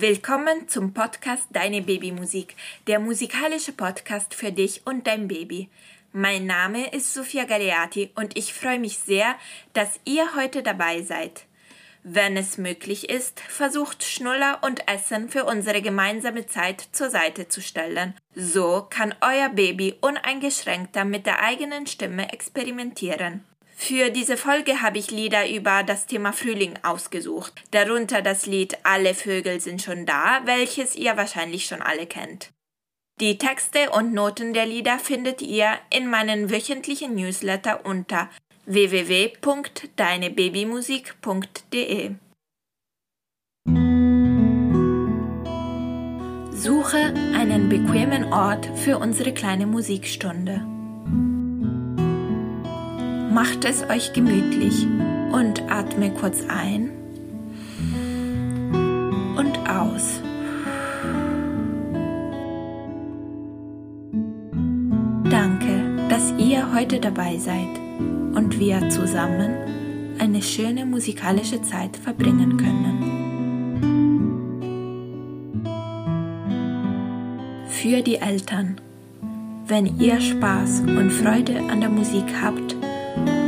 Willkommen zum Podcast Deine Babymusik, der musikalische Podcast für dich und dein Baby. Mein Name ist Sofia Galeati und ich freue mich sehr, dass ihr heute dabei seid. Wenn es möglich ist, versucht Schnuller und Essen für unsere gemeinsame Zeit zur Seite zu stellen. So kann euer Baby uneingeschränkter mit der eigenen Stimme experimentieren. Für diese Folge habe ich Lieder über das Thema Frühling ausgesucht, darunter das Lied Alle Vögel sind schon da, welches ihr wahrscheinlich schon alle kennt. Die Texte und Noten der Lieder findet ihr in meinen wöchentlichen Newsletter unter www.deinebabymusik.de. Suche einen bequemen Ort für unsere kleine Musikstunde. Macht es euch gemütlich und atme kurz ein und aus. Danke, dass ihr heute dabei seid und wir zusammen eine schöne musikalische Zeit verbringen können. Für die Eltern. Wenn ihr Spaß und Freude an der Musik habt,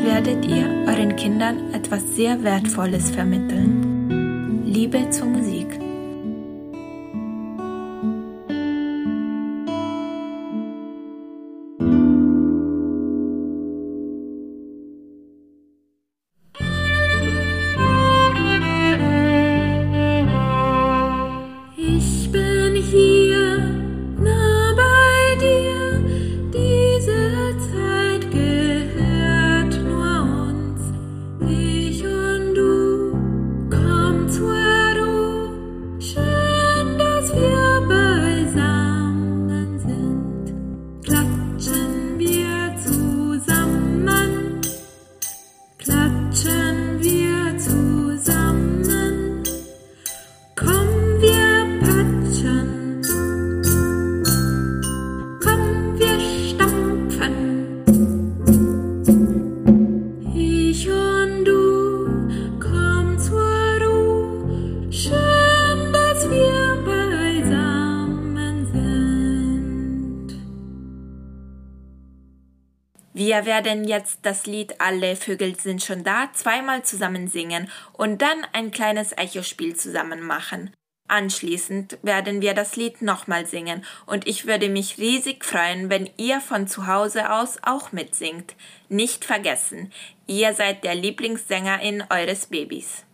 werdet ihr euren Kindern etwas sehr Wertvolles vermitteln. Liebe zur Musik. Wir werden jetzt das Lied Alle Vögel sind schon da zweimal zusammen singen und dann ein kleines Echospiel zusammen machen. Anschließend werden wir das Lied nochmal singen und ich würde mich riesig freuen, wenn ihr von zu Hause aus auch mitsingt. Nicht vergessen, ihr seid der Lieblingssängerin eures Babys.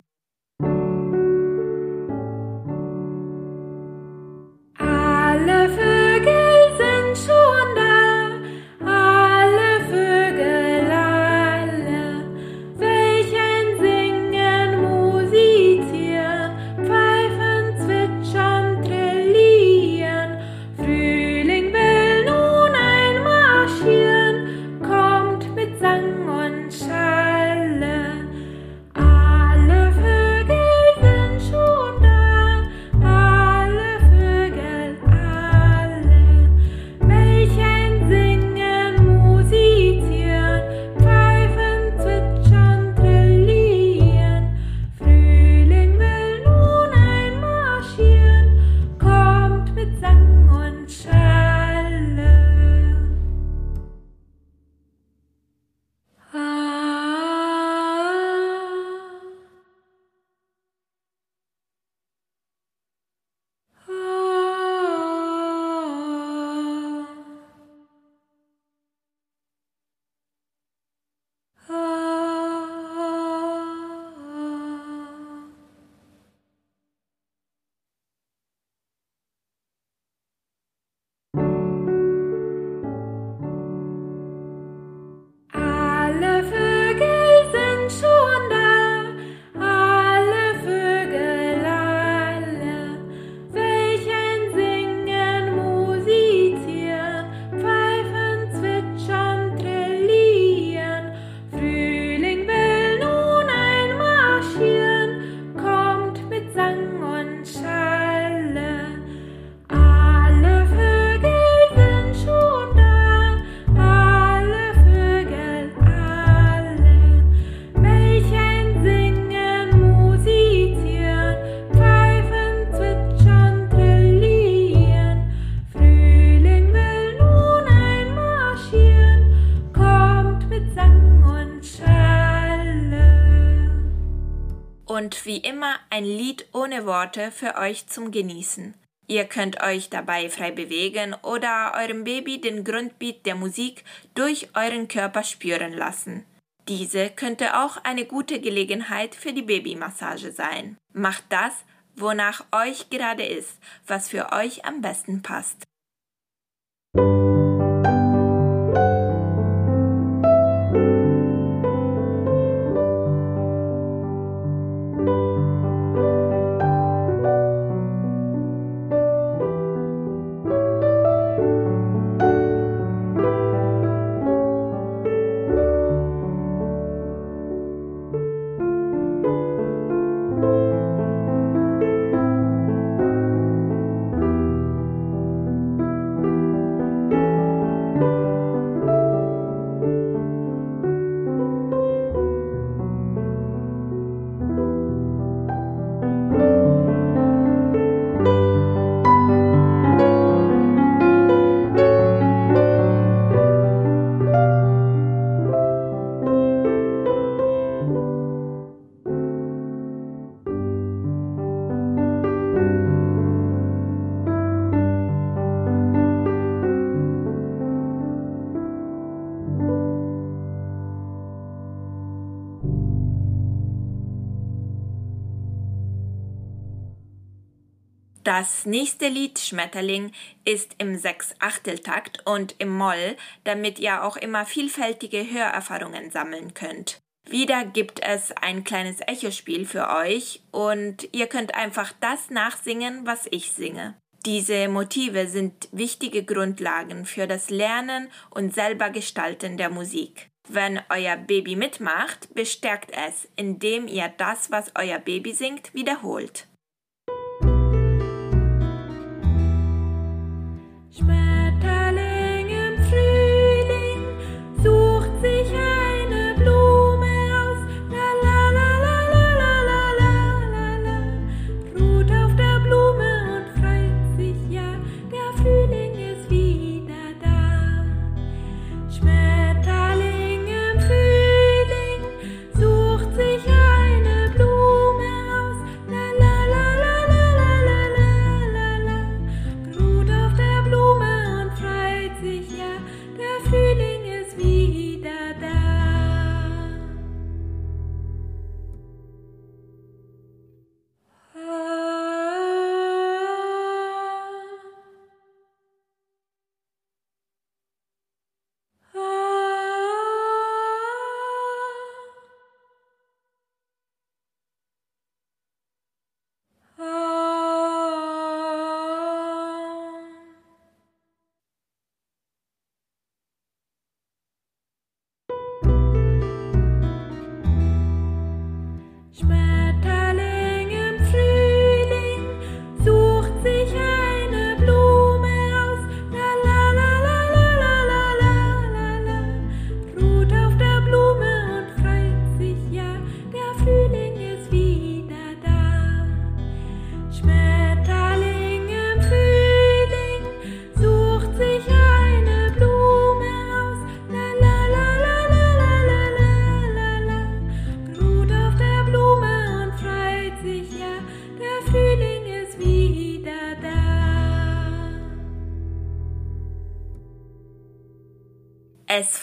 Und wie immer ein Lied ohne Worte für euch zum Genießen. Ihr könnt euch dabei frei bewegen oder eurem Baby den Grundbeat der Musik durch euren Körper spüren lassen. Diese könnte auch eine gute Gelegenheit für die Babymassage sein. Macht das, wonach euch gerade ist, was für euch am besten passt. Das nächste Lied Schmetterling ist im Sechs-Achteltakt und im Moll, damit ihr auch immer vielfältige Hörerfahrungen sammeln könnt. Wieder gibt es ein kleines Echospiel für euch und ihr könnt einfach das nachsingen, was ich singe. Diese Motive sind wichtige Grundlagen für das Lernen und selber Gestalten der Musik. Wenn euer Baby mitmacht, bestärkt es, indem ihr das, was euer Baby singt, wiederholt.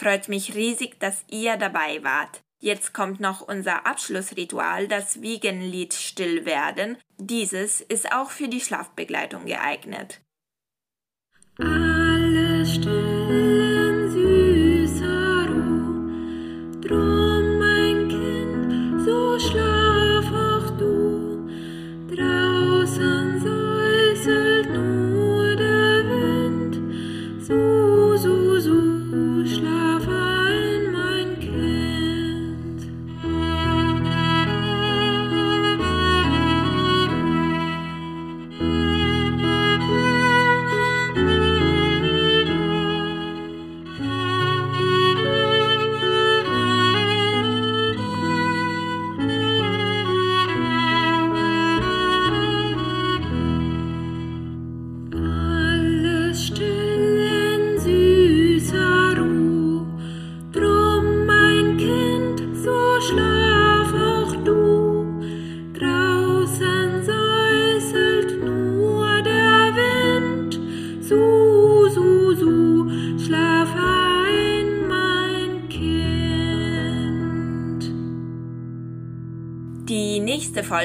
Freut mich riesig, dass ihr dabei wart. Jetzt kommt noch unser Abschlussritual, das Wiegenlied Still werden. Dieses ist auch für die Schlafbegleitung geeignet.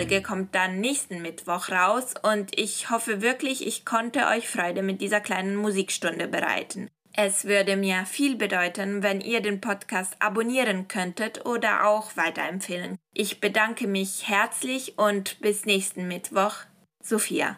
Folge kommt dann nächsten Mittwoch raus und ich hoffe wirklich, ich konnte euch Freude mit dieser kleinen Musikstunde bereiten. Es würde mir viel bedeuten, wenn ihr den Podcast abonnieren könntet oder auch weiterempfehlen. Ich bedanke mich herzlich und bis nächsten Mittwoch. Sophia.